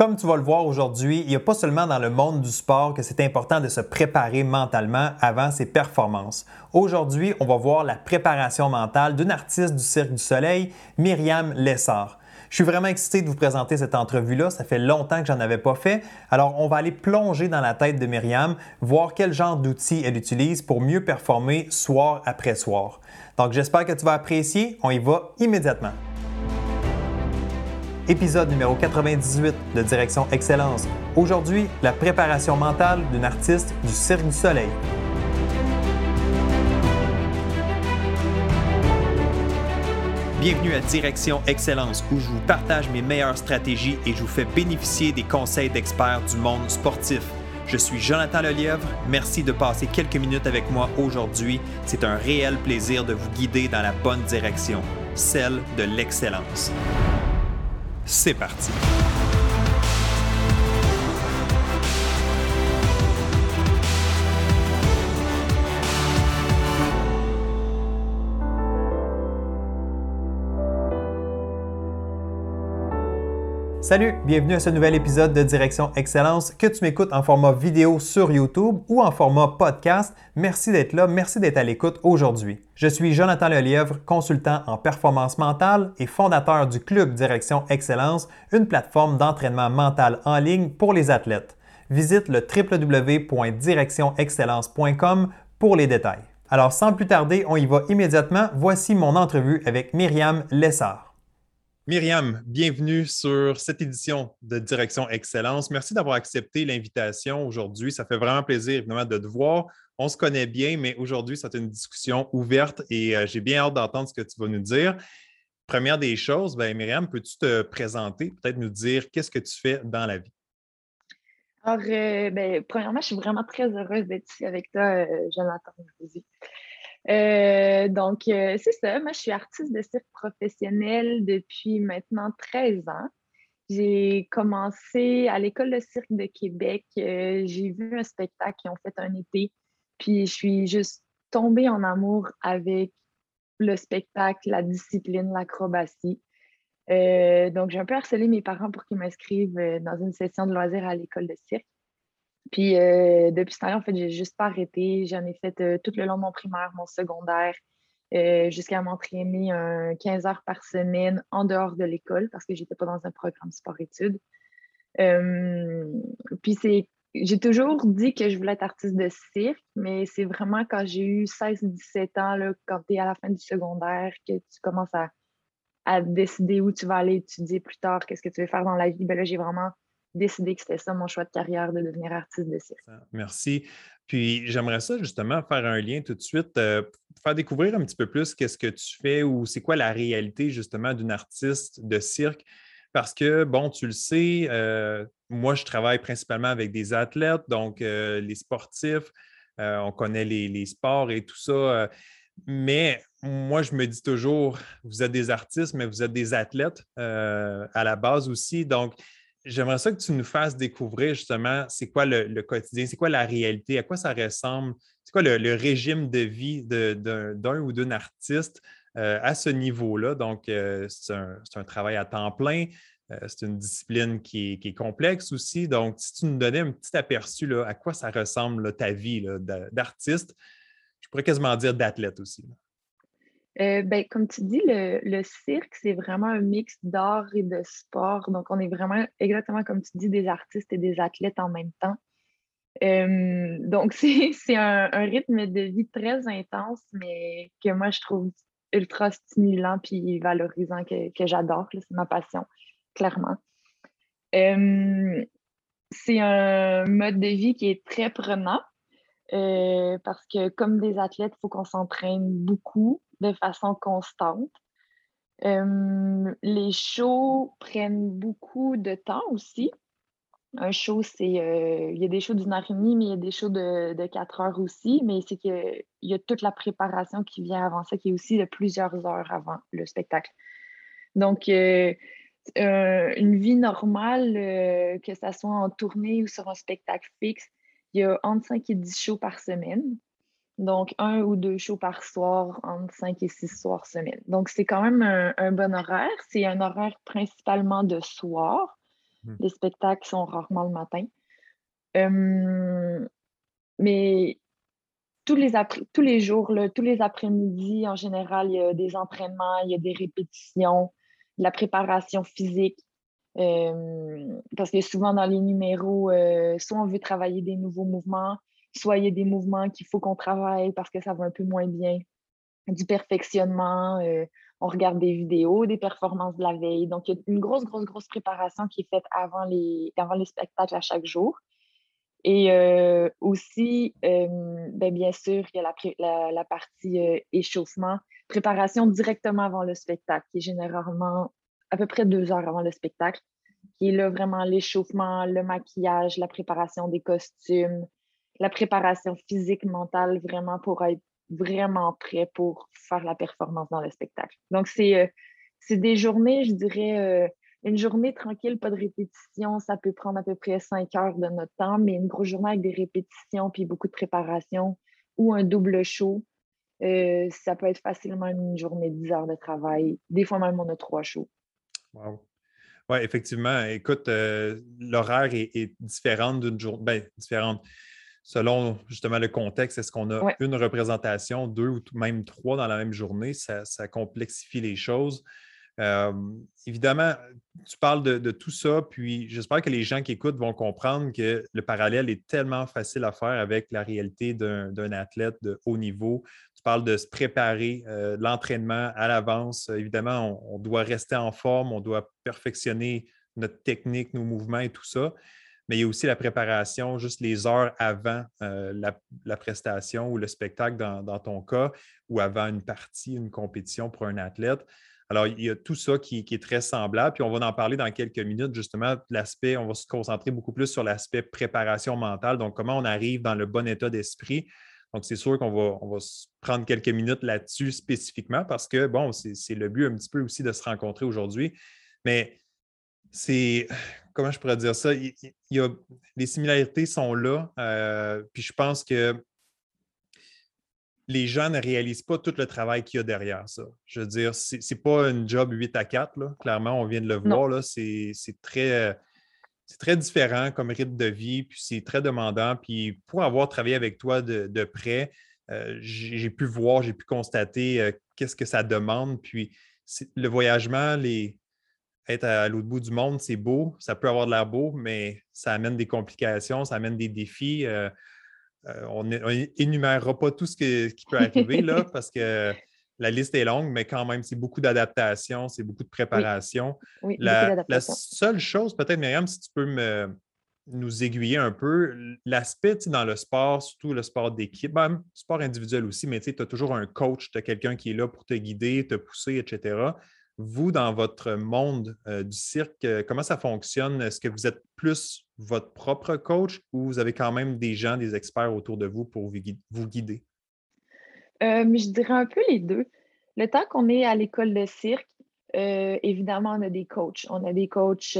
Comme tu vas le voir aujourd'hui, il n'y a pas seulement dans le monde du sport que c'est important de se préparer mentalement avant ses performances. Aujourd'hui, on va voir la préparation mentale d'une artiste du Cirque du Soleil, Myriam Lessard. Je suis vraiment excité de vous présenter cette entrevue-là. Ça fait longtemps que j'en avais pas fait. Alors, on va aller plonger dans la tête de Myriam, voir quel genre d'outils elle utilise pour mieux performer soir après soir. Donc, j'espère que tu vas apprécier. On y va immédiatement épisode numéro 98 de Direction Excellence. Aujourd'hui, la préparation mentale d'une artiste du Cirque du Soleil. Bienvenue à Direction Excellence où je vous partage mes meilleures stratégies et je vous fais bénéficier des conseils d'experts du monde sportif. Je suis Jonathan Lelièvre. Merci de passer quelques minutes avec moi aujourd'hui. C'est un réel plaisir de vous guider dans la bonne direction, celle de l'excellence. C'est parti. Salut, bienvenue à ce nouvel épisode de Direction Excellence. Que tu m'écoutes en format vidéo sur YouTube ou en format podcast, merci d'être là, merci d'être à l'écoute aujourd'hui. Je suis Jonathan Lelièvre, consultant en performance mentale et fondateur du Club Direction Excellence, une plateforme d'entraînement mental en ligne pour les athlètes. Visite le www.directionexcellence.com pour les détails. Alors sans plus tarder, on y va immédiatement. Voici mon entrevue avec Myriam Lessard. Myriam, bienvenue sur cette édition de Direction Excellence. Merci d'avoir accepté l'invitation aujourd'hui. Ça fait vraiment plaisir, évidemment, de te voir. On se connaît bien, mais aujourd'hui, c'est une discussion ouverte et euh, j'ai bien hâte d'entendre ce que tu vas nous dire. Première des choses, ben, Myriam, peux-tu te présenter, peut-être nous dire qu'est-ce que tu fais dans la vie? Alors, euh, ben, premièrement, je suis vraiment très heureuse d'être ici avec toi, euh, Jonathan. Euh, donc, euh, c'est ça. Moi, je suis artiste de cirque professionnel depuis maintenant 13 ans. J'ai commencé à l'École de cirque de Québec. Euh, j'ai vu un spectacle qui ont fait un été. Puis, je suis juste tombée en amour avec le spectacle, la discipline, l'acrobatie. donc, j'ai un peu harcelé mes parents pour qu'ils m'inscrivent dans une session de loisirs à l'École de cirque. Puis euh, depuis ce temps-là, en fait, j'ai juste pas arrêté. J'en ai fait euh, tout le long de mon primaire, mon secondaire, euh, jusqu'à m'entraîner 15 heures par semaine en dehors de l'école parce que j'étais pas dans un programme sport-études. puis c'est j'ai toujours dit que je voulais être artiste de cirque, mais c'est vraiment quand j'ai eu 16-17 ans, là, quand tu es à la fin du secondaire, que tu commences à, à, décider où tu vas aller étudier plus tard, qu'est-ce que tu veux faire dans la vie. Ben là, j'ai vraiment décidé que c'était ça mon choix de carrière, de devenir artiste de cirque. Merci. Puis j'aimerais ça justement faire un lien tout de suite, euh, faire découvrir un petit peu plus qu'est-ce que tu fais ou c'est quoi la réalité justement d'une artiste de cirque. Parce que, bon, tu le sais, euh, moi, je travaille principalement avec des athlètes, donc euh, les sportifs, on connaît les, les, sports et tout ça. mais moi, je me dis toujours, vous êtes des artistes, mais vous êtes des athlètes à la base aussi. Donc, J'aimerais ça que tu nous fasses découvrir justement c'est quoi le, quotidien, c'est quoi la réalité, à quoi ça ressemble, c'est quoi le, régime de vie d'un ou d'une artiste euh, à ce niveau-là. Donc, euh, c'est un, travail à temps plein, euh, c'est une discipline qui est, complexe aussi. Donc, si tu nous donnais un petit aperçu à quoi ça ressemble ta vie d'artiste, je pourrais quasiment dire d'athlète aussi. Euh, ben, comme tu dis, le, cirque, c'est vraiment un mix d'art et de sport. Donc, on est vraiment, exactement comme tu dis, des artistes et des athlètes en même temps. Euh, donc, c'est un, rythme de vie très intense, mais que moi, je trouve ultra stimulant puis valorisant, que, j'adore. C'est ma passion, clairement. Euh, c'est un mode de vie qui est très prenant. parce que comme des athlètes, il faut qu'on s'entraîne beaucoup de façon constante. les shows prennent beaucoup de temps aussi. Un show, c'est. Euh, il y a des shows d'une heure et demie, mais il y a des shows de, quatre heures aussi. Mais c'est qu'il y a toute la préparation qui vient avant ça, qui est aussi de plusieurs heures avant le spectacle. Donc, euh, euh, une vie normale, que ce soit en tournée ou sur un spectacle fixe, il y a entre 5 et 10 shows par semaine. Donc, un ou deux shows par soir, entre cinq et six soirs semaine. Donc, c'est quand même un, bon horaire. C'est un horaire principalement de soir. Mmh. Les spectacles sont rarement le matin. mais tous les, tous les jours, tous les après-midi, en général, il y a des entraînements, il y a des répétitions, de la préparation physique. parce que souvent dans les numéros, soit on veut travailler des nouveaux mouvements, soit il y a des mouvements qu'il faut qu'on travaille parce que ça va un peu moins bien, du perfectionnement, on regarde des vidéos, des performances de la veille. Donc, il y a une grosse, grosse, grosse préparation qui est faite avant les, avant les spectacles à chaque jour. Et aussi, ben, bien sûr, il y a la, la, partie échauffement, préparation directement avant le spectacle, qui est généralement à peu près deux heures avant le spectacle, qui est là vraiment l'échauffement, le maquillage, la préparation des costumes, la préparation physique, mentale, vraiment pour être vraiment prêt pour faire la performance dans le spectacle. Donc, c'est des journées, je dirais, une journée tranquille, pas de répétition, ça peut prendre à peu près cinq heures de notre temps, mais une grosse journée avec des répétitions puis beaucoup de préparation ou un double show, euh, ça peut être facilement une journée de 10 heures de travail. Des fois même, on a trois shows. Wow. Oui, effectivement. Écoute, euh, l'horaire est, différent d'une journée. Bien, différente. Selon justement le contexte, est-ce qu'on a une représentation, deux ou même trois dans la même journée? ça complexifie les choses évidemment, tu parles de, tout ça, puis j'espère que les gens qui écoutent vont comprendre que le parallèle est tellement facile à faire avec la réalité d'un athlète de haut niveau. Tu parles de se préparer, euh, l'entraînement à l'avance. Évidemment, on, doit rester en forme, on doit perfectionner notre technique, nos mouvements et tout ça. Mais il y a aussi la préparation, juste les heures avant euh, la, prestation ou le spectacle dans ton cas, ou avant une partie, une compétition pour un athlète. Alors, il y a tout ça qui, est très semblable. Puis on va en parler dans quelques minutes, justement, l'aspect, on va se concentrer beaucoup plus sur l'aspect préparation mentale, donc comment on arrive dans le bon état d'esprit. Donc, c'est sûr qu'on va, on va prendre quelques minutes là-dessus spécifiquement parce que, bon, c'est le but un petit peu aussi de se rencontrer aujourd'hui. Mais c'est, comment je pourrais dire ça? Il, y a, les similarités sont là. Euh, puis je pense que les gens ne réalisent pas tout le travail qu'il y a derrière ça. Je veux dire, ce n'est pas un job 8 à 4, clairement, on vient de le voir. C'est très, très différent comme rythme de vie, puis c'est très demandant. Puis pour avoir travaillé avec toi de, près, euh, j'ai pu voir, j'ai pu constater euh, qu'est-ce que ça demande. Puis le voyagement, les, être à l'autre bout du monde, c'est beau, ça peut avoir de l'air beau, mais ça amène des complications, ça amène des défis. Euh, euh, on n'énumérera pas tout ce qui peut arriver là, parce que la liste est longue, mais quand même, c'est beaucoup d'adaptation, c'est beaucoup de préparation. la, seule chose, peut-être, Myriam, si tu peux me, nous aiguiller un peu, l'aspect dans le sport, surtout le sport d'équipe, ben, sport individuel aussi, mais tu as toujours un coach, tu as quelqu'un qui est là pour te guider, te pousser, etc. Vous, dans votre monde euh, du cirque, euh, comment ça fonctionne? Est-ce que vous êtes plus votre propre coach ou vous avez quand même des gens, des experts autour de vous pour vous guider? Euh, je dirais un peu les deux. Le temps qu'on est à l'école de cirque, évidemment, on a des coachs. On a des coachs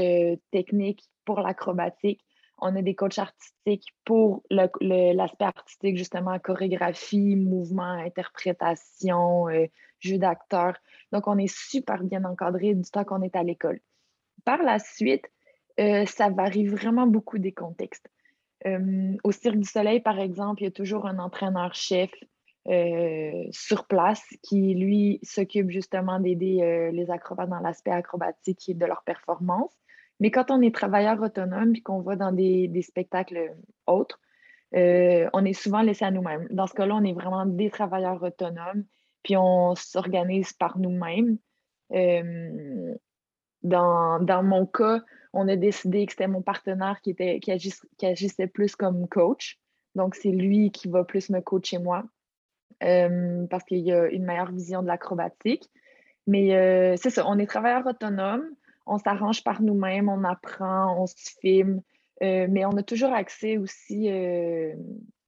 techniques pour l'acrobatique. On a des coachs artistiques pour l'aspect artistique, justement, chorégraphie, mouvement, interprétation, jeu d'acteur. Donc, on est super bien encadré du temps qu'on est à l'école. Par la suite, euh, ça varie vraiment beaucoup des contextes. Euh, au Cirque du Soleil, par exemple, il y a toujours un entraîneur-chef euh, sur place qui, lui, s'occupe justement d'aider les acrobates dans l'aspect acrobatique et de leur performance. Mais quand on est travailleur autonome et qu'on va dans des, des spectacles autres, on est souvent laissé à nous-mêmes. Dans ce cas-là, on est vraiment des travailleurs autonomes puis on s'organise par nous-mêmes. Euh, dans, mon cas, on a décidé que c'était mon partenaire qui, était, qui, agissait plus comme coach. Donc, c'est lui qui va plus me coacher moi euh, parce qu'il a une meilleure vision de l'acrobatique. Mais euh, c'est ça, on est travailleur autonome, on s'arrange par nous-mêmes, on apprend, on se filme, mais on a toujours accès aussi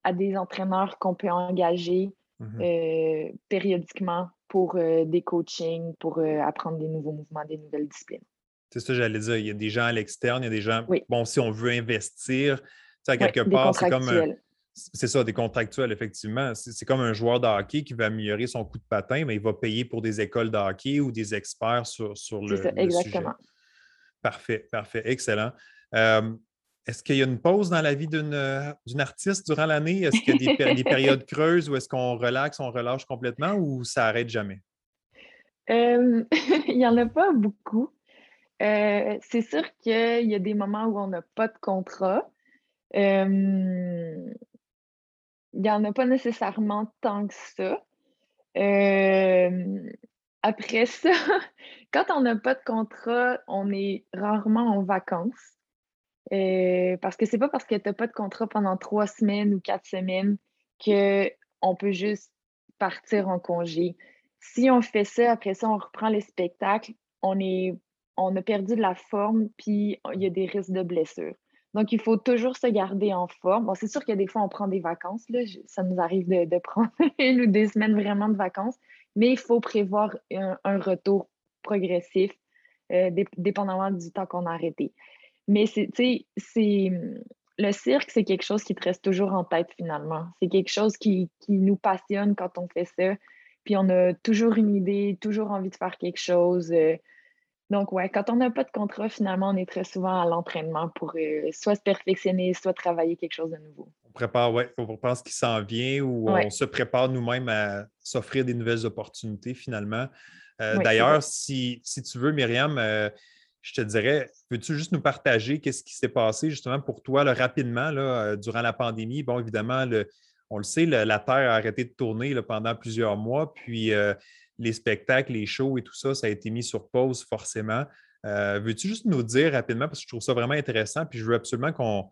à des entraîneurs qu'on peut engager Mmh euh, périodiquement pour euh, des coachings, pour euh, apprendre des nouveaux mouvements, des nouvelles disciplines. C'est ça, j'allais dire. Il y a des gens à l'externe, il y a des gens. Bon, si on veut investir, à quelque part, c'est comme. C'est ça, des contractuels, effectivement. C'est comme un joueur de hockey qui va améliorer son coup de patin, mais il va payer pour des écoles de hockey ou des experts sur, sur le, ça, exactement. Parfait, parfait, excellent. Euh, est-ce qu'il y a une pause dans la vie d'une artiste durant l'année? Est-ce qu'il y a des, périodes creuses où est-ce qu'on relaxe, on relâche complètement ou ça arrête jamais? il n'y en a pas beaucoup. Euh, c'est sûr qu'il y a des moments où on n'a pas de contrat. il n'y en a pas nécessairement tant que ça. après ça, quand on n'a pas de contrat, on est rarement en vacances. Euh, parce que c'est pas parce que tu n'as pas de contrat pendant trois semaines ou quatre semaines qu'on peut juste partir en congé. Si on fait ça, après ça, on reprend les spectacles, on, est, on a perdu de la forme, puis il y a des risques de blessure. Donc, il faut toujours se garder en forme. Bon, c'est sûr a des fois, on prend des vacances. Là. Ça nous arrive de, prendre une ou deux semaines vraiment de vacances, mais il faut prévoir un, retour progressif, euh, dépendamment du temps qu'on a arrêté. Mais c'est, c'est le cirque, c'est quelque chose qui te reste toujours en tête finalement. C'est quelque chose qui, nous passionne quand on fait ça. Puis on a toujours une idée, toujours envie de faire quelque chose. Euh. donc, ouais, quand on n'a pas de contrat, finalement, on est très souvent à l'entraînement pour euh, soit se perfectionner, soit travailler quelque chose de nouveau. On prépare, ouais, on pense qu'il s'en vient ou on se prépare nous-mêmes à s'offrir des nouvelles opportunités finalement. Euh, d'ailleurs, si, si, tu veux, Myriam, je te dirais, peux-tu juste nous partager qu'est-ce qui s'est passé justement pour toi rapidement là, euh, durant la pandémie? Bon, évidemment, on le sait, la Terre a arrêté de tourner pendant plusieurs mois, puis euh, les spectacles, les shows et tout ça, ça a été mis sur pause forcément. Euh, veux-tu juste nous dire rapidement, parce que je trouve ça vraiment intéressant, puis je veux absolument qu'on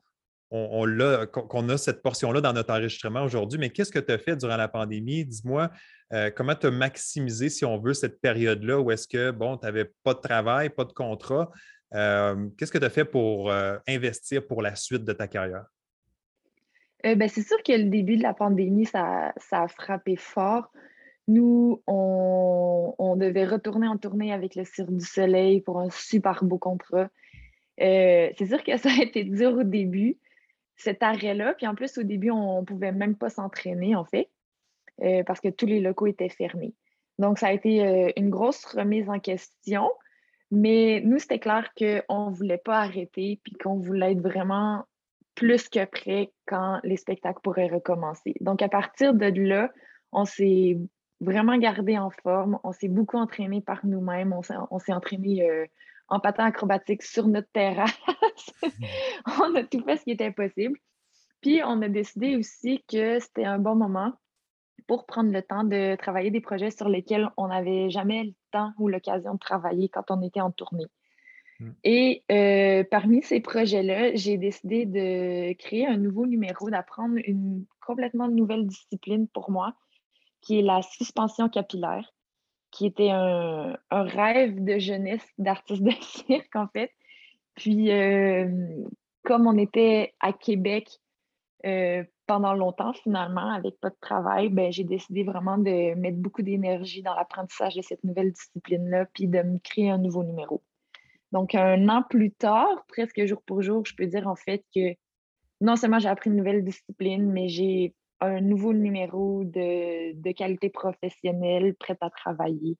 on, a, qu'on a cette portion-là dans notre enregistrement aujourd'hui. Mais qu'est-ce que tu as fait durant la pandémie? Dis-moi, euh, comment tu as maximisé, si on veut, cette période-là où est-ce que, bon, tu n'avais pas de travail, pas de contrat? Euh, qu'est-ce que tu as fait pour euh, investir pour la suite de ta carrière? Ben, c'est sûr que le début de la pandémie, ça, a frappé fort. Nous, on, on, devait retourner en tournée avec le Cirque du Soleil pour un super beau contrat. c'est sûr que ça a été dur au début cet arrêt-là. Puis en plus, au début, on ne pouvait même pas s'entraîner, en fait, euh, parce que tous les locaux étaient fermés. Donc, ça a été euh, une grosse remise en question. Mais nous, c'était clair qu'on ne voulait pas arrêter, puis qu'on voulait être vraiment plus que prêt quand les spectacles pourraient recommencer. Donc, à partir de là, on s'est vraiment gardé en forme. On s'est beaucoup entraîné par nous-mêmes. On s'est entraîné euh, en patin acrobatique sur notre terrasse. on a tout fait ce qui était possible. Puis on a décidé aussi que c'était un bon moment pour prendre le temps de travailler des projets sur lesquels on n'avait jamais le temps ou l'occasion de travailler quand on était en tournée. Hmm. Et euh, parmi ces projets-là, j'ai décidé de créer un nouveau numéro, d'apprendre une complètement nouvelle discipline pour moi, qui est la suspension capillaire qui était un, rêve de jeunesse d'artiste de cirque, en fait. Puis, euh, comme on était à Québec euh, pendant longtemps, finalement, avec pas de travail, ben, j'ai décidé vraiment de mettre beaucoup d'énergie dans l'apprentissage de cette nouvelle discipline-là, puis de me créer un nouveau numéro. Donc, un an plus tard, presque jour pour jour, je peux dire en fait que non seulement j'ai appris une nouvelle discipline, mais j'ai un nouveau numéro de, qualité professionnelle, prête à travailler.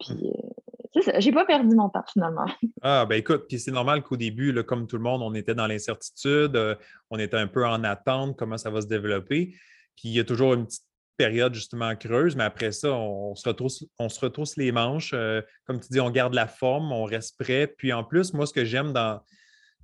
Puis, mmh. euh, c'est ça, j'ai pas perdu mon temps finalement. Ah, ben écoute, puis c'est normal qu'au début, comme tout le monde, on était dans l'incertitude, euh, on était un peu en attente, comment ça va se développer. Puis il y a toujours une petite période justement creuse, mais après ça, on, se, retrousse, on se retrousse les manches. Euh, comme tu dis, on garde la forme, on reste prêt. Puis en plus, moi, ce que j'aime dans,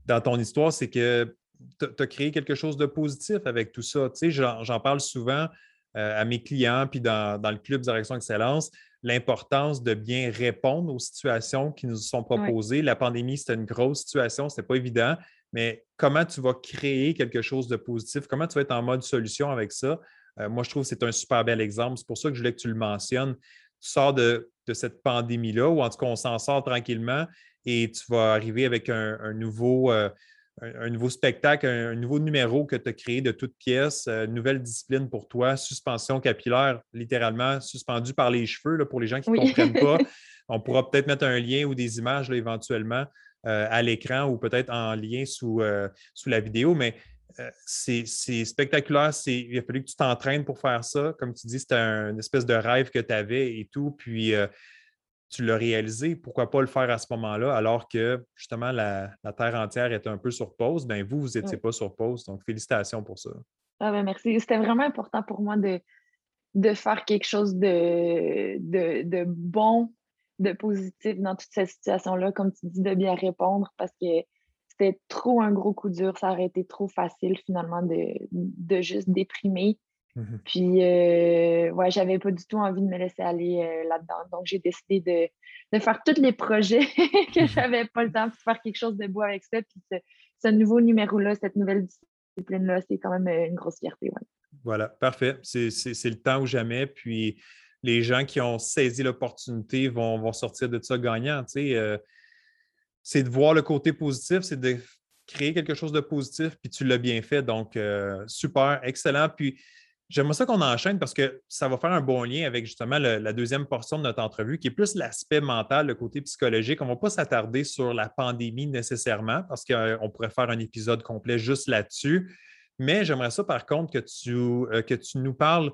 dans ton histoire, c'est que tu as créé quelque chose de positif avec tout ça? Tu sais, j'en parle souvent euh, à mes clients, puis dans, le club Direction Excellence, l'importance de bien répondre aux situations qui nous sont proposées. La pandémie, c'était une grosse situation, ce pas évident, mais comment tu vas créer quelque chose de positif, comment tu vas être en mode solution avec ça, euh, moi, je trouve que c'est un super bel exemple. C'est pour ça que je voulais que tu le mentionnes. Tu sors de, cette pandémie-là, ou en tout cas, on s'en sort tranquillement et tu vas arriver avec un, nouveau, euh, un, nouveau spectacle, un, nouveau numéro que tu as créé de toutes pièces, une euh, nouvelle discipline pour toi, suspension capillaire, littéralement suspendue par les cheveux, là, pour les gens qui ne comprennent pas. On pourra peut-être mettre un lien ou des images là, éventuellement euh, à l'écran ou peut-être en lien sous, euh, sous la vidéo, mais c'est spectaculaire. Il a fallu que tu t'entraînes pour faire ça. Comme tu dis, c'était une espèce de rêve que tu avais et tout. Puis tu l'as réalisé, pourquoi pas le faire à ce moment-là, alors que justement la, Terre entière est un peu sur pause, bien vous, vous n'étiez pas sur pause. Donc, félicitations pour ça. Ah ben merci. C'était vraiment important pour moi de, de faire quelque chose de, de, bon, de positif dans toute cette situation-là, comme tu dis, de bien répondre parce que c'était trop un gros coup dur. Ça aurait été trop facile finalement de, de juste déprimer. Mmh Puis, euh, ouais, j'avais pas du tout envie de me laisser aller euh, là-dedans. Donc, j'ai décidé de, de, faire tous les projets que j'avais pas le temps de faire quelque chose de beau avec ça. Puis, ce, nouveau numéro-là, cette nouvelle discipline-là, c'est quand même une grosse fierté. Voilà, parfait. C'est le temps ou jamais. Puis, les gens qui ont saisi l'opportunité vont, vont, sortir de ça gagnant. c'est de voir le côté positif, c'est de créer quelque chose de positif, puis tu l'as bien fait. Donc, super, excellent. Puis, J'aimerais ça qu'on enchaîne parce que ça va faire un bon lien avec justement la deuxième portion de notre entrevue, qui est plus l'aspect mental, le côté psychologique. On ne va pas s'attarder sur la pandémie nécessairement parce qu'on pourrait faire un épisode complet juste là-dessus. Mais j'aimerais ça, par contre, que tu, euh, que tu nous parles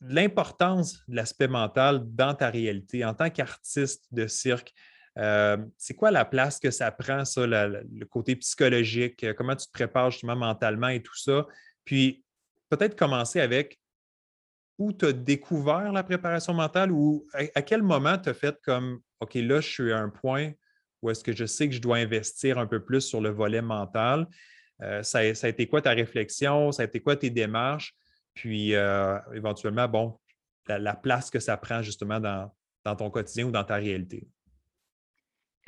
de l'importance de l'aspect mental dans ta réalité en tant qu'artiste de cirque. Euh, c'est quoi la place que ça prend, ça, le côté psychologique? Comment tu te prépares justement mentalement et tout ça? Puis, peut-être commencer avec où tu as découvert la préparation mentale ou à, quel moment tu as fait comme OK, là, je suis à un point où est-ce que je sais que je dois investir un peu plus sur le volet mental. Euh, ça, a été quoi ta réflexion? Ça a été quoi tes démarches? Puis euh, éventuellement, bon, la, place que ça prend justement dans, ton quotidien ou dans ta réalité.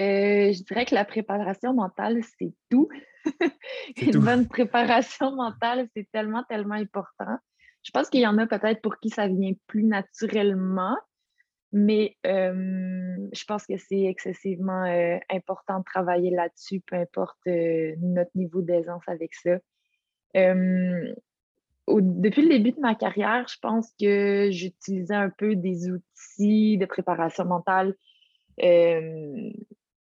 Euh, je dirais que la préparation mentale, c'est tout. une bonne préparation mentale, c'est tellement, tellement important. Je pense qu'il y en a peut-être pour qui ça vient plus naturellement, mais euh, je pense que c'est excessivement euh, important de travailler là-dessus, peu importe euh, notre niveau d'aisance avec ça. depuis le début de ma carrière, je pense que j'utilisais un peu des outils de préparation mentale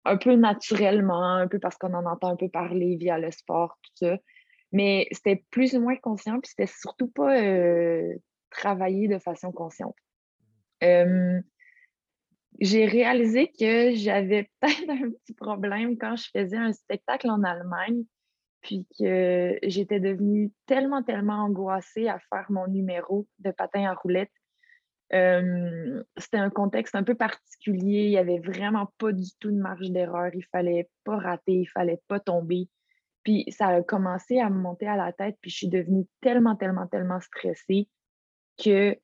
un peu naturellement, un peu parce qu'on en entend un peu parler via le sport, tout ça. Mais c'était plus ou moins conscient, puis c'était surtout pas euh, travaillé de façon consciente. j'ai réalisé que j'avais peut-être un petit problème quand je faisais un spectacle en Allemagne, puis que j'étais devenue tellement, tellement angoissée à faire mon numéro de patin à roulette c'était un contexte un peu particulier. Il n'y avait vraiment pas du tout de marge d'erreur. Il fallait pas rater, il fallait pas tomber. Puis ça a commencé à me monter à la tête, puis je suis devenue tellement, tellement, tellement stressée que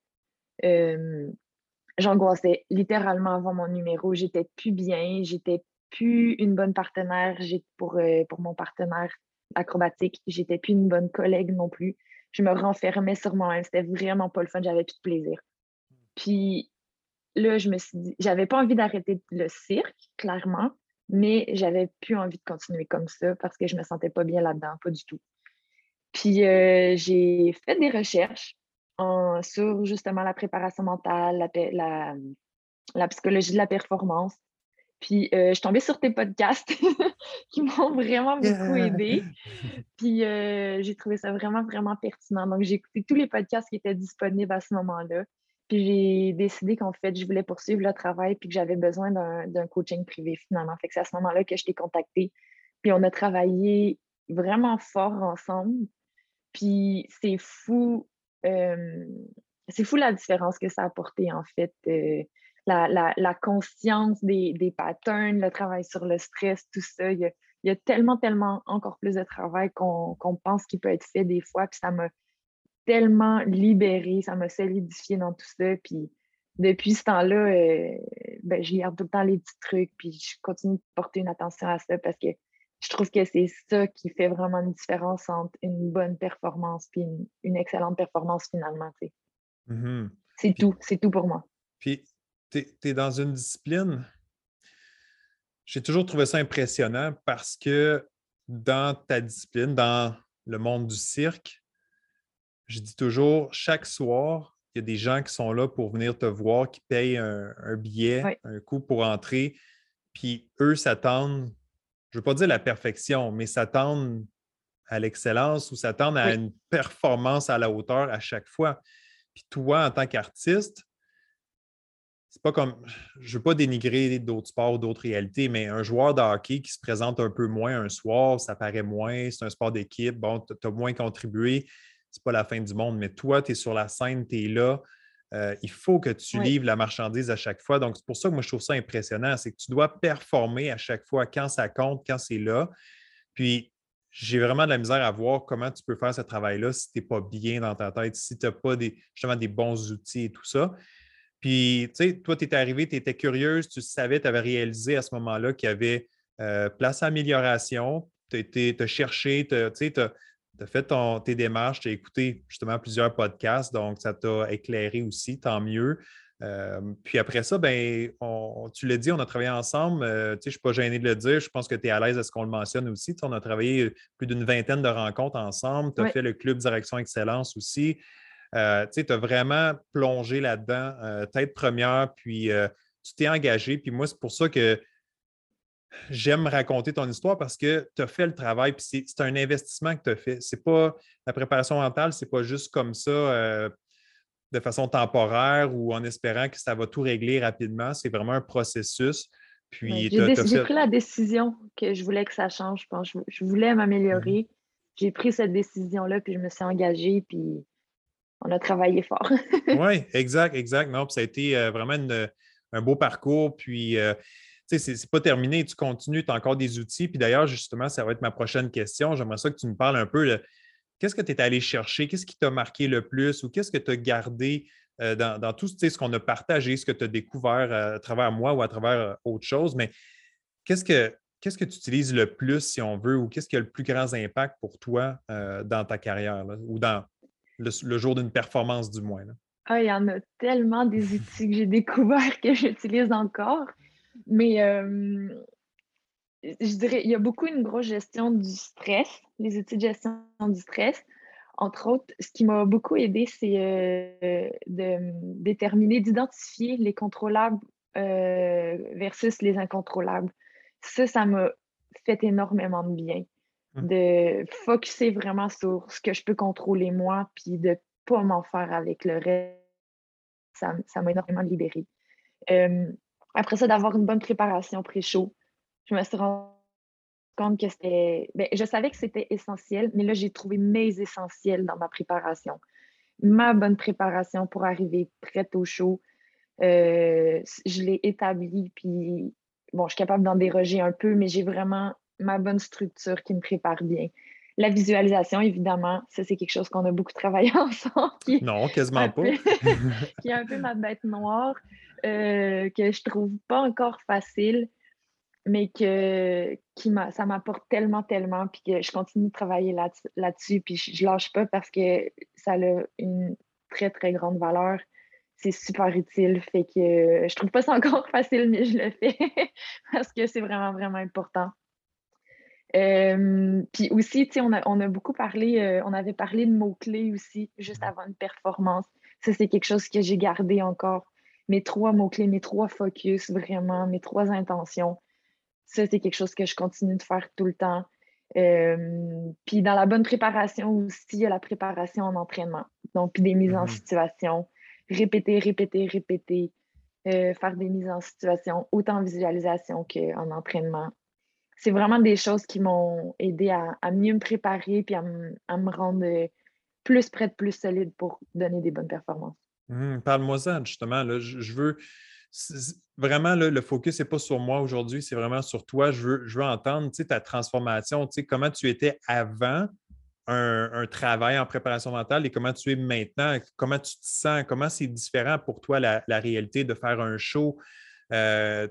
j'angoissais littéralement avant mon numéro. J'étais plus bien, j'étais plus une bonne partenaire pour, euh, pour mon partenaire acrobatique. J'étais plus une bonne collègue non plus. Je me renfermais sur moi-même. C'était vraiment pas le fun. J'avais plus de plaisir. Puis là, je me suis dit, j'avais pas envie d'arrêter le cirque, clairement, mais j'avais plus envie de continuer comme ça parce que je me sentais pas bien là-dedans, pas du tout. Puis euh, j'ai fait des recherches sur justement la préparation mentale, la, la, psychologie de la performance. Puis euh, je suis tombée sur tes podcasts qui m'ont vraiment beaucoup aidé. Puis euh, j'ai trouvé ça vraiment, vraiment pertinent. Donc j'ai écouté tous les podcasts qui étaient disponibles à ce moment-là. J'ai décidé qu'en fait, je voulais poursuivre le travail puis que j'avais besoin d'un coaching privé finalement. C'est à ce moment-là que je t'ai contacté. Puis on a travaillé vraiment fort ensemble. Puis c'est fou, euh, c'est fou la différence que ça a apporté en fait. Euh, la, conscience des, patterns, le travail sur le stress, tout ça. Il y a, tellement, tellement encore plus de travail qu'on pense qu'il peut être fait des fois. Puis ça m'a tellement libérée, ça m'a solidifié dans tout ça. Puis depuis ce temps-là, euh, ben, je garde tout le temps les petits trucs, puis je continue de porter une attention à ça parce que je trouve que c'est ça qui fait vraiment une différence entre une bonne performance et une, excellente performance finalement. Mm-hmm. C'est tout, c'est tout pour moi. Puis, tu es, dans une discipline, j'ai toujours trouvé ça impressionnant parce que dans ta discipline, dans le monde du cirque, je dis toujours, chaque soir, il y a des gens qui sont là pour venir te voir, qui payent un, billet, un coût pour entrer. Puis eux s'attendent, je ne veux pas dire la perfection, mais s'attendent à l'excellence ou s'attendent à une performance à la hauteur à chaque fois. Puis toi, en tant qu'artiste, c'est pas comme. Je veux pas dénigrer d'autres sports ou d'autres réalités, mais un joueur de hockey qui se présente un peu moins un soir, ça paraît moins, c'est un sport d'équipe, bon, tu as moins contribué, c'est pas la fin du monde, mais toi, tu es sur la scène, tu es là. Euh, il faut que tu livres la marchandise à chaque fois. Donc, c'est pour ça que moi, je trouve ça impressionnant. C'est que tu dois performer à chaque fois quand ça compte, quand c'est là. Puis, j'ai vraiment de la misère à voir comment tu peux faire ce travail-là si tu n'es pas bien dans ta tête, si tu n'as pas des, justement des bons outils et tout ça. Puis, tu sais, toi, tu étais arrivé, tu étais curieuse, tu savais, tu avais réalisé à ce moment-là qu'il y avait euh, place à amélioration, tu as cherché, tu as, fait tes démarches, tu as écouté justement plusieurs podcasts, donc ça t'a éclairé aussi, tant mieux. Euh, puis après ça, ben, tu l'as dit, on a travaillé ensemble. Euh, je ne suis pas gêné de le dire. Je pense que tu es à l'aise à ce qu'on le mentionne aussi. on a travaillé plus d'une vingtaine de rencontres ensemble. Tu as fait le Club Direction Excellence aussi. Euh, tu as vraiment plongé là-dedans, euh, tête première, puis euh, tu t'es engagé. Puis moi, c'est pour ça que j'aime raconter ton histoire parce que tu as fait le travail, puis c'est un investissement que tu as fait. C'est pas la préparation mentale, c'est pas juste comme ça de façon temporaire ou en espérant que ça va tout régler rapidement. C'est vraiment un processus. Puis j'ai pris la décision que je voulais que ça change. Je, je voulais m'améliorer. Mmh j'ai pris cette décision-là, puis je me suis engagée, puis on a travaillé fort. oui, exact, exact. Non, puis ça a été euh, vraiment un beau parcours. Puis, euh, c'est pas terminé. Tu continues, tu as encore des outils. Puis d'ailleurs, justement, ça va être ma prochaine question. J'aimerais ça que tu me parles un peu. Qu'est-ce que tu es allé chercher? Qu'est-ce qui t'a marqué le plus ou qu'est-ce que tu as gardé euh, dans, tout ce qu'on a partagé, ce que tu as découvert à travers moi ou à travers autre chose? Mais qu'est-ce que qu'est-ce que tu utilises le plus, si on veut, ou qu'est-ce qui a le plus grand impact pour toi dans ta carrière ou dans, le, jour d'une performance du moins. Ah, il y en a tellement des outils que j'ai découverts que j'utilise encore. Mais euh, je dirais, il y a beaucoup une grosse gestion du stress, les outils de gestion du stress. Entre autres, ce qui m'a beaucoup aidé, c'est euh, de déterminer, d'identifier les contrôlables euh, versus les incontrôlables. Ça, ça m'a fait énormément de bien. Mmh. de focuser vraiment sur ce que je peux contrôler moi, puis de ne pas m'en faire avec le reste. Ça m'a énormément libérée. Après ça, d'avoir une bonne préparation pré-show, je me suis rendu compte que c'était. Ben, je savais que c'était essentiel, mais là, j'ai trouvé mes essentiels dans ma préparation. Ma bonne préparation pour arriver prête au show, euh, je l'ai établie, puis bon, je suis capable d'en déroger un peu, mais j'ai vraiment ma bonne structure qui me prépare bien. La visualisation, évidemment, ça, c'est quelque chose qu'on a beaucoup travaillé ensemble. non, quasiment pas. qui est un peu ma bête noire, euh, que je trouve pas encore facile, mais que qui ça m'apporte tellement, tellement, puis que je continue de travailler là-dessus, puis je, je lâche pas parce que ça a une très, très grande valeur c'est super utile. Fait que je trouve pas ça encore facile, mais je le fais parce que c'est vraiment, vraiment important. Euh, puis aussi, tu sais, on a, on a, beaucoup parlé, euh, on avait parlé de mots-clés aussi, juste avant une performance. Ça, c'est quelque chose que j'ai gardé encore. Mes trois mots-clés, mes trois focus, vraiment, mes trois intentions. Ça, c'est quelque chose que je continue de faire tout le temps. Euh, puis dans la bonne préparation aussi, il y a la préparation en entraînement. Donc, puis des mises en mm-hmm. situation. Répéter, répéter, répéter. faire des mises en situation, autant en visualisation qu'en entraînement c'est vraiment des choses qui m'ont aidé à, mieux me préparer puis à, me rendre plus prête, plus solide pour donner des bonnes performances. Mmh, parle-moi ça, justement. je, veux vraiment, le focus n'est pas sur moi aujourd'hui, c'est vraiment sur toi. Je veux, je veux entendre ta transformation, comment tu étais avant un, travail en préparation mentale et comment tu es maintenant, comment tu te sens, comment c'est différent pour toi la, réalité de faire un show. Euh,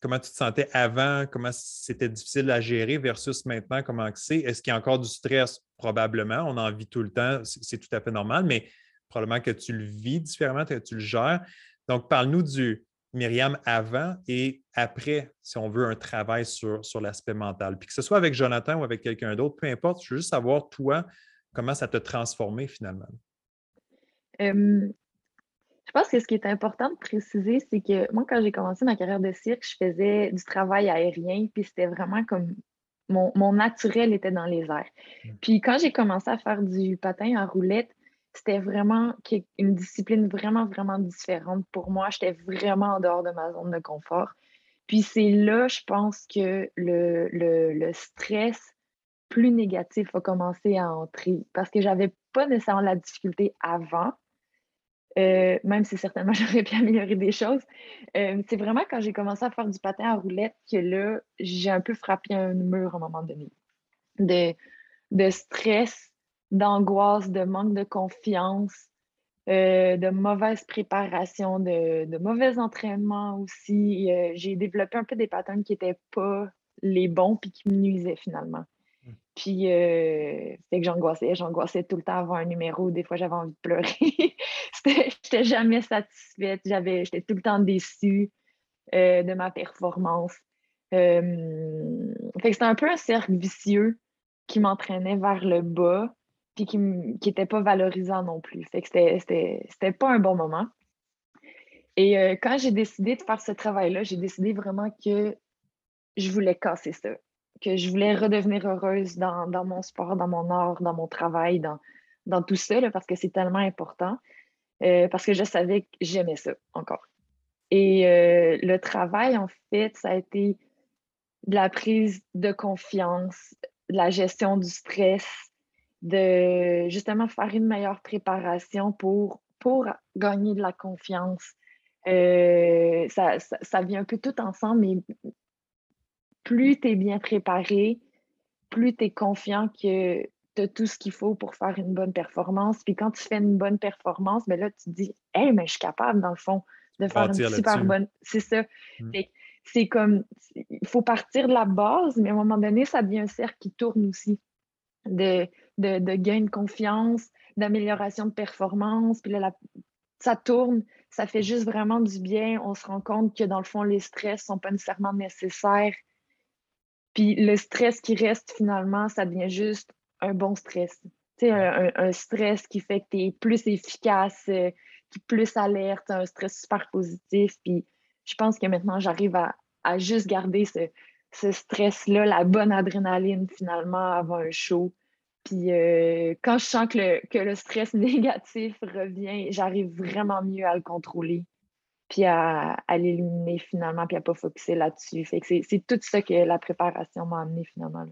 comment tu te sentais avant, comment c'était difficile à gérer versus maintenant, comment c'est. Est-ce qu'il y a encore du stress? Probablement, on en vit tout le temps, c'est tout à fait normal, mais probablement que tu le vis différemment, que tu le gères. Donc, parle-nous du Myriam avant et après, si on veut un travail sur, sur l'aspect mental. Puis que ce soit avec Jonathan ou avec quelqu'un d'autre, peu importe, je veux juste savoir, toi, comment ça t'a transformé finalement? Je pense que ce qui est important de préciser, c'est que moi, quand j'ai commencé ma carrière de cirque, je faisais du travail aérien, puis c'était vraiment comme mon, naturel était dans les airs. Mm. Puis quand j'ai commencé à faire du patin en roulette, c'était vraiment une discipline vraiment, vraiment différente pour moi. J'étais vraiment en dehors de ma zone de confort. Puis c'est là, je pense que le, le, stress plus négatif a commencé à entrer parce que j'avais pas nécessairement la difficulté avant, euh, même si certainement j'aurais pu améliorer des choses. Euh, c'est vraiment quand j'ai commencé à faire du patin à roulette que là, j'ai un peu frappé un mur à un moment donné. De, de stress, d'angoisse, de manque de confiance, euh, de mauvaise préparation, de, de mauvais entraînement aussi. j'ai développé un peu des patterns qui n'étaient pas les bons puis qui me nuisaient finalement. Puis, euh, c'était que j'angoissais. J'angoissais tout le temps avant un numéro. Des fois, j'avais envie de pleurer. J'étais jamais satisfaite. J'étais tout le temps déçue euh, de ma performance. Euh, fait que c'était un peu un cercle vicieux qui m'entraînait vers le bas puis qui n'était pas valorisant non plus. Que c'était pas un bon moment. Et euh, quand j'ai décidé de faire ce travail-là, j'ai décidé vraiment que je voulais casser ça que je voulais redevenir heureuse dans, mon sport, dans mon art, dans mon travail, dans, dans tout ça, parce que c'est tellement important, euh, parce que je savais que j'aimais ça encore. Et euh, le travail, en fait, ça a été de la prise de confiance, de la gestion du stress, de justement faire une meilleure préparation pour, pour gagner de la confiance. Euh, ça, ça, ça, vient un peu tout ensemble, mais plus tu es bien préparé, plus tu es confiant que tu as tout ce qu'il faut pour faire une bonne performance. Puis quand tu fais une bonne performance, mais ben là, tu te dis, hey, mais je suis capable, dans le fond, de faire une super bonne. C'est ça. Mmh. C'est comme, il faut partir de la base, mais à un moment donné, ça devient un cercle qui tourne aussi de, de, gain de confiance, d'amélioration de performance. Puis là, ça tourne, ça fait juste vraiment du bien. On se rend compte que dans le fond, les stress ne sont pas nécessairement nécessaires puis le stress qui reste finalement, ça devient juste un bon stress. Tu sais, un, stress qui fait que tu es plus efficace, euh, qui plus alerte, un stress super positif. Puis je pense que maintenant, j'arrive à, juste garder ce, stress-là, la bonne adrénaline finalement avant un show. Puis euh, quand je sens que le, que le stress négatif revient, j'arrive vraiment mieux à le contrôler puis à, l'éliminer finalement, puis à pas focuser là-dessus. C'est tout ça que la préparation m'a amené finalement.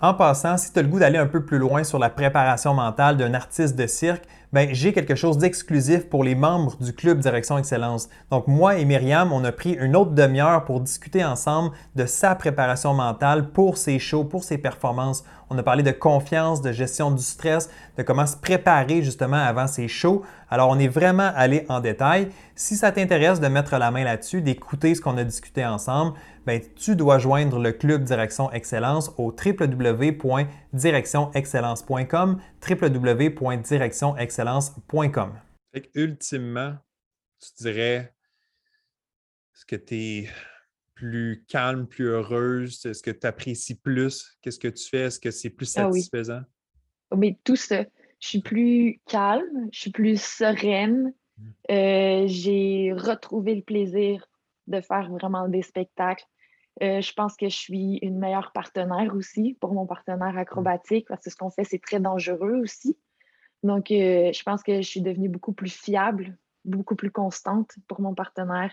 En passant, si tu as le goût d'aller un peu plus loin sur la préparation mentale d'un artiste de cirque, ben, j'ai quelque chose d'exclusif pour les membres du club Direction Excellence. Donc moi et Myriam, on a pris une autre demi-heure pour discuter ensemble de sa préparation mentale pour ses shows, pour ses performances. On a parlé de confiance, de gestion du stress, de comment se préparer justement avant ses shows. Alors on est vraiment allé en détail. Si ça t'intéresse de mettre la main là-dessus, d'écouter ce qu'on a discuté ensemble, ben, tu dois joindre le club Direction Excellence au www.directionexcellence.com, www.directionexcellence.com. Ultimement, tu dirais, est-ce que tu es plus calme, plus heureuse? Est-ce que tu apprécies plus? Qu'est-ce que tu fais? Est-ce que c'est plus satisfaisant? Ah oui. tout ça. Je suis plus calme, je suis plus sereine. Mmh. Euh, j'ai retrouvé le plaisir de faire vraiment des spectacles. Euh, je pense que je suis une meilleure partenaire aussi pour mon partenaire mmh. acrobatique parce que ce qu'on fait, c'est très dangereux aussi. Donc, euh, je pense que je suis devenue beaucoup plus fiable, beaucoup plus constante pour mon partenaire,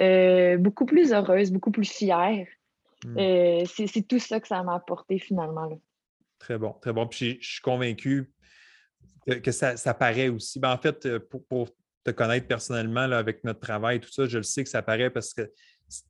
euh, beaucoup plus heureuse, beaucoup plus fière. Mmh. c'est tout ça que ça m'a apporté finalement. Très bon, très bon. Puis je suis convaincu que, ça, paraît aussi. Ben, en fait, pour, te connaître personnellement là, avec notre travail, tout ça, je le sais que ça paraît parce que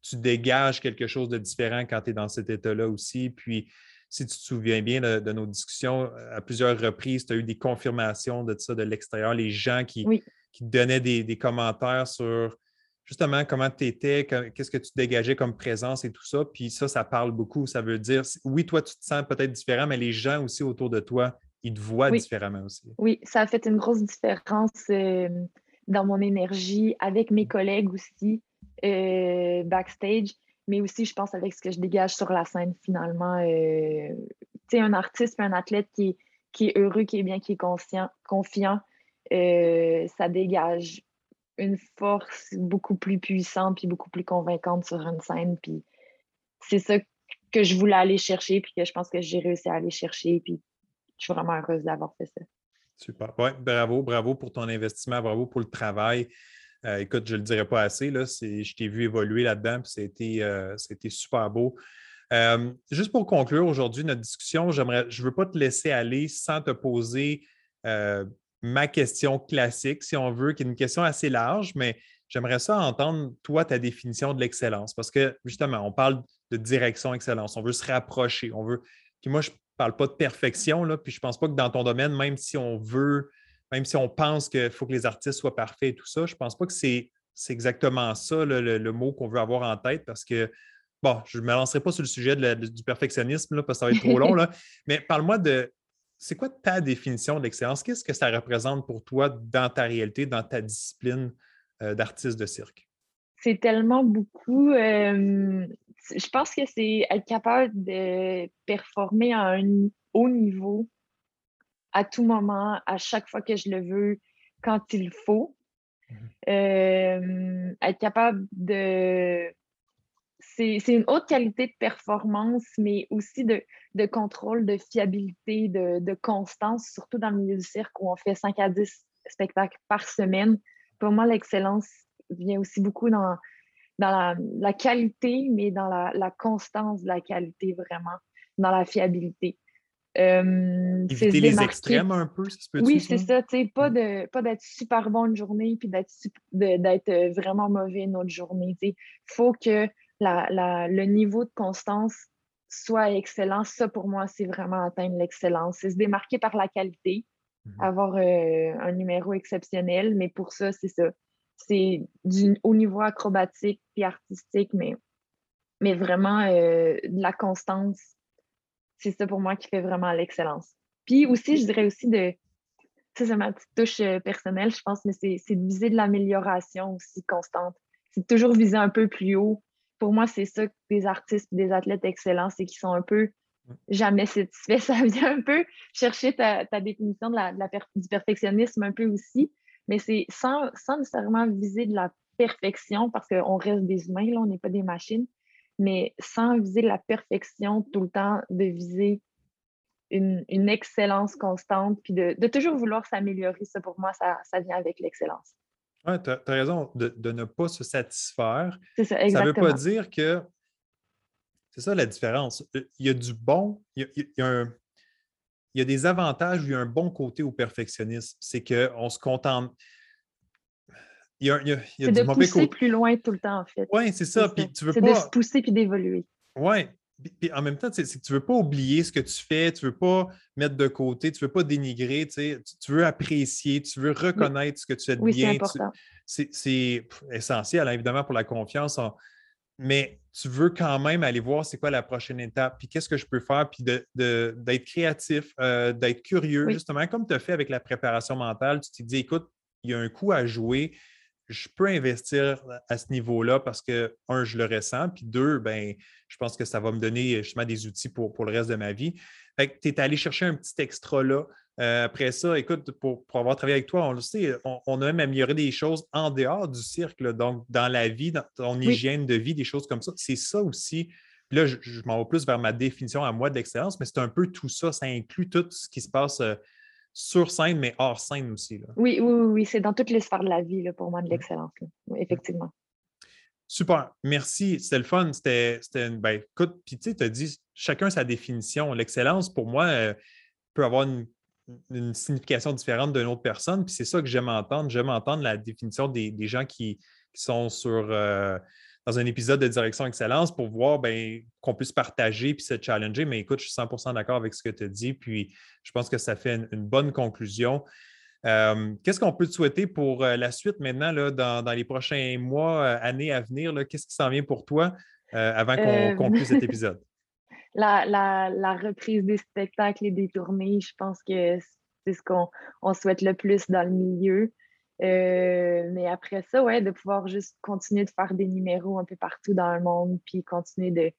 tu dégages quelque chose de différent quand tu es dans cet état-là aussi. Puis, si tu te souviens bien de, nos discussions, à plusieurs reprises, tu as eu des confirmations de ça de l'extérieur, les gens qui, qui donnaient des, commentaires sur justement comment tu étais, qu'est-ce que tu dégageais comme présence et tout ça. Puis ça, ça parle beaucoup. Ça veut dire, oui, toi, tu te sens peut-être différent, mais les gens aussi autour de toi, ils te voient différemment aussi. Oui, ça a fait une grosse différence euh, dans mon énergie avec mes collègues aussi. Euh, backstage, mais aussi, je pense, avec ce que je dégage sur la scène, finalement. Euh, tu sais, un artiste, un athlète qui, est heureux, qui est bien, qui est conscient, confiant, euh, ça dégage une force beaucoup plus puissante puis beaucoup plus convaincante sur une scène. Puis c'est ça que je voulais aller chercher puis que je pense que j'ai réussi à aller chercher. Puis je suis vraiment heureuse d'avoir fait ça. Super. Ouais, bravo, bravo pour ton investissement, bravo pour le travail. Euh, écoute, je ne le dirai pas assez, là, je t'ai vu évoluer là-dedans, puis c'était, euh, super beau. Euh, juste pour conclure aujourd'hui notre discussion, je ne veux pas te laisser aller sans te poser ma question classique, si on veut, qui est une question assez large, mais j'aimerais ça entendre, toi, ta définition de l'excellence. Parce que, justement, on parle de direction excellence. On veut se rapprocher. On veut. Puis moi, je ne parle pas de perfection, là, puis je ne pense pas que dans ton domaine, même si on veut même si on pense qu'il faut que les artistes soient parfaits et tout ça, je ne pense pas que c'est exactement ça le, mot qu'on veut avoir en tête parce que, bon, je ne me lancerai pas sur le sujet du perfectionnisme là, parce que ça va être trop long, là, mais parle-moi de c'est quoi ta définition de l'excellence? Qu'est-ce que ça représente pour toi dans ta réalité, dans ta discipline euh, d'artiste de cirque? C'est tellement beaucoup. Euh, je pense que c'est être capable de performer à un haut niveau à tout moment, à chaque fois que je le veux, quand il faut. Mhm. Euh, être capable de. C'est une haute qualité de performance, mais aussi de, de contrôle, de fiabilité, de, de, constance, surtout dans le milieu du cirque où on fait 5 à 10 spectacles par semaine. Pour moi, l'excellence vient aussi beaucoup dans, dans la, la qualité, mais dans la, la, constance de la qualité vraiment, dans la fiabilité. Euh, Éviter les extrêmes un peu, ça se peut Oui, c'est ça. Pas de pas d'être super bon une journée puis d'être euh, vraiment mauvais une autre journée. Il faut que la, le niveau de constance soit excellent. Ça, pour moi, c'est vraiment atteindre l'excellence. C'est se démarquer par la qualité, mhm. avoir euh, un numéro exceptionnel, mais pour ça, c'est ça. C'est au niveau acrobatique puis artistique, mais, mais vraiment de la constance c'est ça pour moi qui fait vraiment l'excellence. Puis aussi, je dirais aussi de, ça c'est ma petite touche euh, personnelle, je pense, mais c'est de viser de l'amélioration aussi constante. C'est toujours viser un peu plus haut. Pour moi, c'est ça que des artistes des athlètes excellents, c'est qu'ils sont un peu jamais satisfaits. Ça vient un peu chercher ta, définition du perfectionnisme un peu aussi, mais c'est sans, sans nécessairement viser de la perfection parce qu'on reste des humains, là, on n'est pas des machines, mais sans viser la perfection tout le temps, de viser une, excellence constante, puis de, toujours vouloir s'améliorer. Ça, pour moi, ça, vient avec l'excellence. Oui, tu as, raison, de, ne pas se satisfaire. C'est ça, exactement. Ça ne veut pas dire que. C'est ça la différence. Il y a du bon, il y a, il y a des avantages, il y a un bon côté au perfectionnisme. C'est qu'on se contente il y a, il de pousser plus loin tout le temps, en fait. Oui, c'est ça. Puis tu veux pas... de se pousser puis d'évoluer. Oui. Puis en même temps, c'est que tu ne veux pas oublier ce que tu fais, tu ne veux pas mettre de côté, tu ne veux pas dénigrer, tu, veux apprécier, tu veux reconnaître ce que tu fais de oui, bien. C'est essentiel, hein, évidemment, pour la confiance. Mais tu veux quand même aller voir c'est quoi la prochaine étape, puis qu'est-ce que je peux faire, puis d'être de, créatif, euh, d'être curieux, justement, comme tu as fait avec la préparation mentale. Tu t'es dit, écoute, il y a un coup à jouer, je peux investir à ce niveau-là parce que, un, je le ressens, puis deux, ben, je pense que ça va me donner justement des outils pour, pour le reste de ma vie. Fait que tu es allé chercher un petit extra là. Euh, après ça, écoute, pour, avoir travaillé avec toi, on le sait, on, a même amélioré des choses en dehors du cirque, donc dans la vie, dans ton hygiène de vie, des choses comme ça. C'est ça aussi. là, je, m'en vais plus vers ma définition à moi de l'excellence, mais c'est un peu tout ça. Ça inclut tout ce qui se passe. Euh, sur scène, mais hors scène aussi. Oui, oui, oui, c'est dans toutes les sphères de la vie là, pour moi de l'excellence. effectivement. Super, merci. C'était le fun. C'était, ben, écoute, puis tu sais, tu as dit chacun sa définition. L'excellence, pour moi, euh, peut avoir une, signification différente d'une autre personne. Puis c'est ça que j'aime entendre. J'aime entendre la définition des, gens qui, sont sur. Euh, dans un épisode de Direction Excellence pour voir ben, qu'on puisse partager puis se challenger. Mais écoute, je suis 100% d'accord avec ce que tu as dit. Puis je pense que ça fait une, bonne conclusion. Euh, qu'est-ce qu'on peut te souhaiter pour euh, la suite maintenant, là, dans, les prochains mois, euh, années à venir? Qu'est-ce qui s'en vient pour toi avant qu'on conclue cet épisode? La, la, reprise des spectacles et des tournées, je pense que c'est ce qu'on souhaite le plus dans le milieu. Euh, mais après ça, ouais, de pouvoir juste continuer de faire des numéros un peu partout dans le monde, puis continuer de,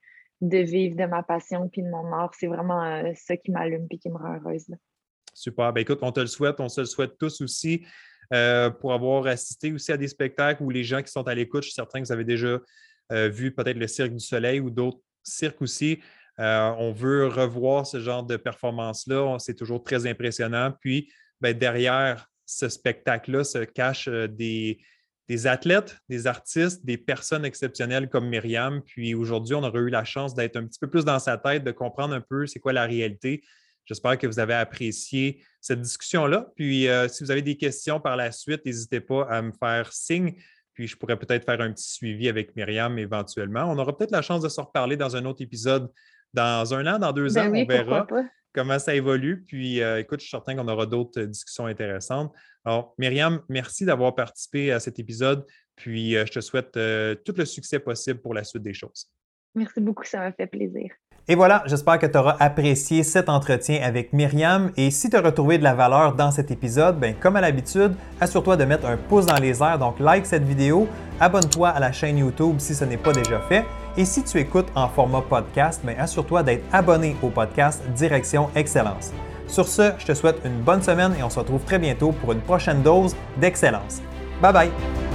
de vivre de ma passion puis de mon art, c'est vraiment euh, ça qui m'allume puis qui me rend heureuse. Super. Ben, écoute, on te le souhaite, on se le souhaite tous aussi euh, pour avoir assisté aussi à des spectacles où les gens qui sont à l'écoute, je suis certain que vous avez déjà vu peut-être le Cirque du Soleil ou d'autres cirques aussi. on veut revoir ce genre de performance-là. C'est toujours très impressionnant. Puis, ben, derrière ce spectacle-là se cachent des, des athlètes, des artistes, des personnes exceptionnelles comme Myriam. Puis aujourd'hui, on aurait eu la chance d'être un petit peu plus dans sa tête, de comprendre un peu c'est quoi la réalité. J'espère que vous avez apprécié cette discussion-là. Puis euh, si vous avez des questions par la suite, n'hésitez pas à me faire signe. Puis je pourrais peut-être faire un petit suivi avec Myriam éventuellement. On aura peut-être la chance de se reparler dans un autre épisode dans un an, dans deux Ben ans, oui, on verra pas. Comment ça évolue. Puis euh, écoute, je suis certain qu'on aura d'autres euh, discussions intéressantes. Alors, Myriam, merci d'avoir participé à cet épisode. Puis euh, je te souhaite tout le succès possible pour la suite des choses. Merci beaucoup, ça m'a fait plaisir. Et voilà, j'espère que tu auras apprécié cet entretien avec Myriam. Et si tu as retrouvé de la valeur dans cet épisode, ben, comme à l'habitude, assure-toi de mettre un pouce dans les airs. Donc, like cette vidéo, abonne-toi à la chaîne YouTube si ce n'est pas déjà fait. Et si tu écoutes en format podcast, ben, assure-toi d'être abonné au podcast Direction Excellence. Sur ce, je te souhaite une bonne semaine et on se retrouve très bientôt pour une prochaine dose d'excellence. Bye bye!